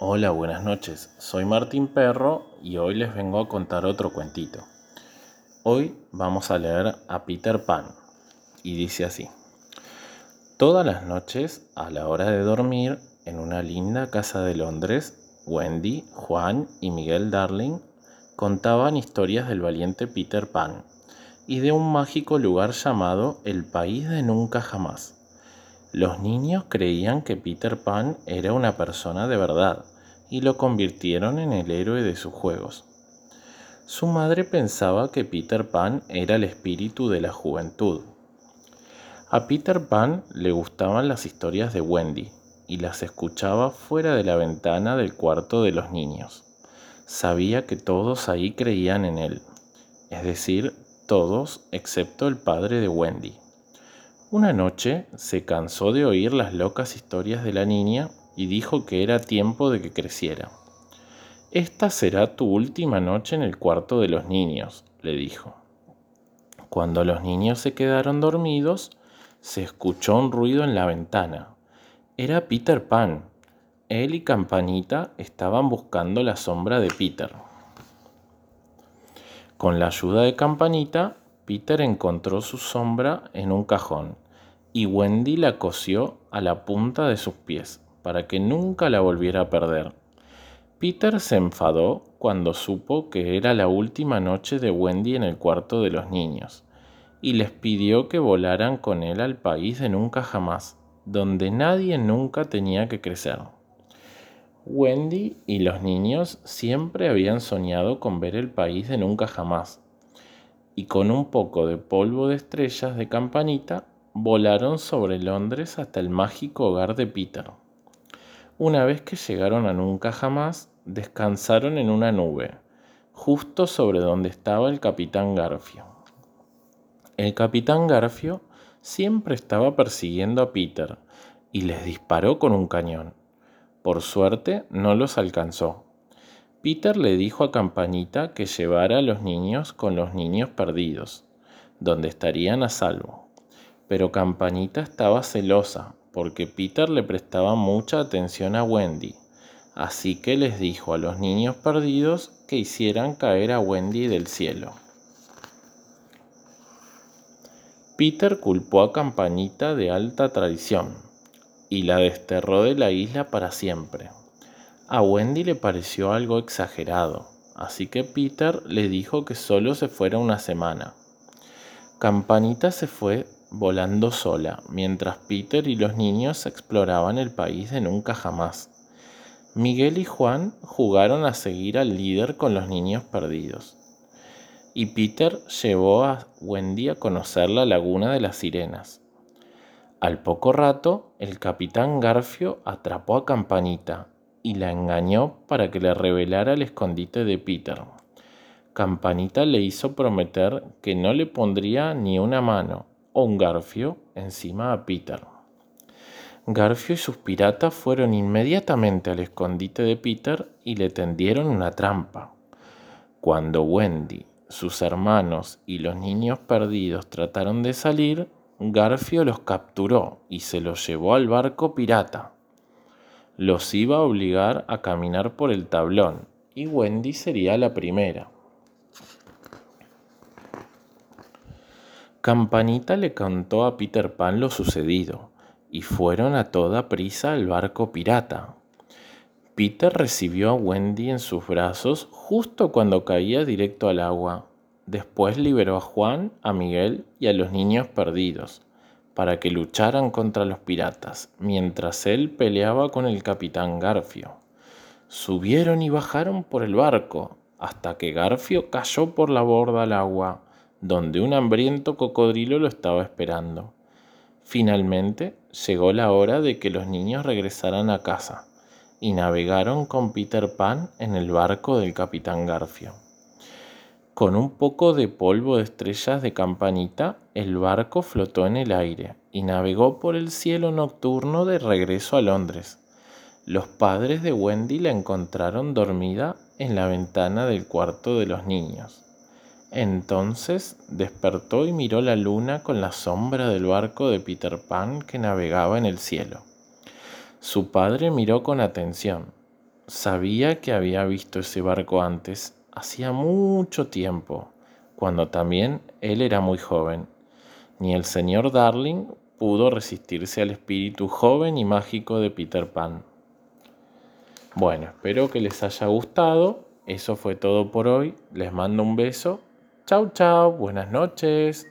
Hola, buenas noches. Soy Martín Perro y hoy les vengo a contar otro cuentito. Hoy vamos a leer a Peter Pan y dice así. Todas las noches, a la hora de dormir, en una linda casa de Londres, Wendy, Juan y Miguel Darling contaban historias del valiente Peter Pan y de un mágico lugar llamado el País de Nunca Jamás. Los niños creían que Peter Pan era una persona de verdad y lo convirtieron en el héroe de sus juegos. Su madre pensaba que Peter Pan era el espíritu de la juventud. A Peter Pan le gustaban las historias de Wendy y las escuchaba fuera de la ventana del cuarto de los niños. Sabía que todos ahí creían en él, es decir, todos excepto el padre de Wendy. Una noche se cansó de oír las locas historias de la niña y dijo que era tiempo de que creciera. Esta será tu última noche en el cuarto de los niños, le dijo. Cuando los niños se quedaron dormidos, se escuchó un ruido en la ventana. Era Peter Pan. Él y Campanita estaban buscando la sombra de Peter. Con la ayuda de Campanita, Peter encontró su sombra en un cajón y Wendy la cosió a la punta de sus pies para que nunca la volviera a perder. Peter se enfadó cuando supo que era la última noche de Wendy en el cuarto de los niños y les pidió que volaran con él al país de nunca jamás, donde nadie nunca tenía que crecer. Wendy y los niños siempre habían soñado con ver el país de nunca jamás, y con un poco de polvo de estrellas de campanita volaron sobre Londres hasta el mágico hogar de Peter. Una vez que llegaron a Nunca Jamás, descansaron en una nube, justo sobre donde estaba el capitán Garfio. El capitán Garfio siempre estaba persiguiendo a Peter y les disparó con un cañón. Por suerte no los alcanzó. Peter le dijo a Campanita que llevara a los niños con los niños perdidos, donde estarían a salvo pero Campanita estaba celosa porque Peter le prestaba mucha atención a Wendy, así que les dijo a los niños perdidos que hicieran caer a Wendy del cielo. Peter culpó a Campanita de alta traición y la desterró de la isla para siempre. A Wendy le pareció algo exagerado, así que Peter le dijo que solo se fuera una semana. Campanita se fue volando sola, mientras Peter y los niños exploraban el país de nunca jamás. Miguel y Juan jugaron a seguir al líder con los niños perdidos. Y Peter llevó a Wendy a conocer la laguna de las sirenas. Al poco rato, el capitán Garfio atrapó a Campanita y la engañó para que le revelara el escondite de Peter. Campanita le hizo prometer que no le pondría ni una mano un garfio encima a Peter. Garfio y sus piratas fueron inmediatamente al escondite de Peter y le tendieron una trampa. Cuando Wendy, sus hermanos y los niños perdidos trataron de salir, Garfio los capturó y se los llevó al barco pirata. Los iba a obligar a caminar por el tablón y Wendy sería la primera. Campanita le contó a Peter Pan lo sucedido, y fueron a toda prisa al barco pirata. Peter recibió a Wendy en sus brazos justo cuando caía directo al agua. Después liberó a Juan, a Miguel y a los niños perdidos, para que lucharan contra los piratas, mientras él peleaba con el capitán Garfio. Subieron y bajaron por el barco, hasta que Garfio cayó por la borda al agua donde un hambriento cocodrilo lo estaba esperando. Finalmente llegó la hora de que los niños regresaran a casa y navegaron con Peter Pan en el barco del capitán Garfio. Con un poco de polvo de estrellas de campanita, el barco flotó en el aire y navegó por el cielo nocturno de regreso a Londres. Los padres de Wendy la encontraron dormida en la ventana del cuarto de los niños. Entonces despertó y miró la luna con la sombra del barco de Peter Pan que navegaba en el cielo. Su padre miró con atención, sabía que había visto ese barco antes, hacía mucho tiempo, cuando también él era muy joven. Ni el señor Darling pudo resistirse al espíritu joven y mágico de Peter Pan. Bueno, espero que les haya gustado. Eso fue todo por hoy. Les mando un beso. Chau, chau. Buenas noches.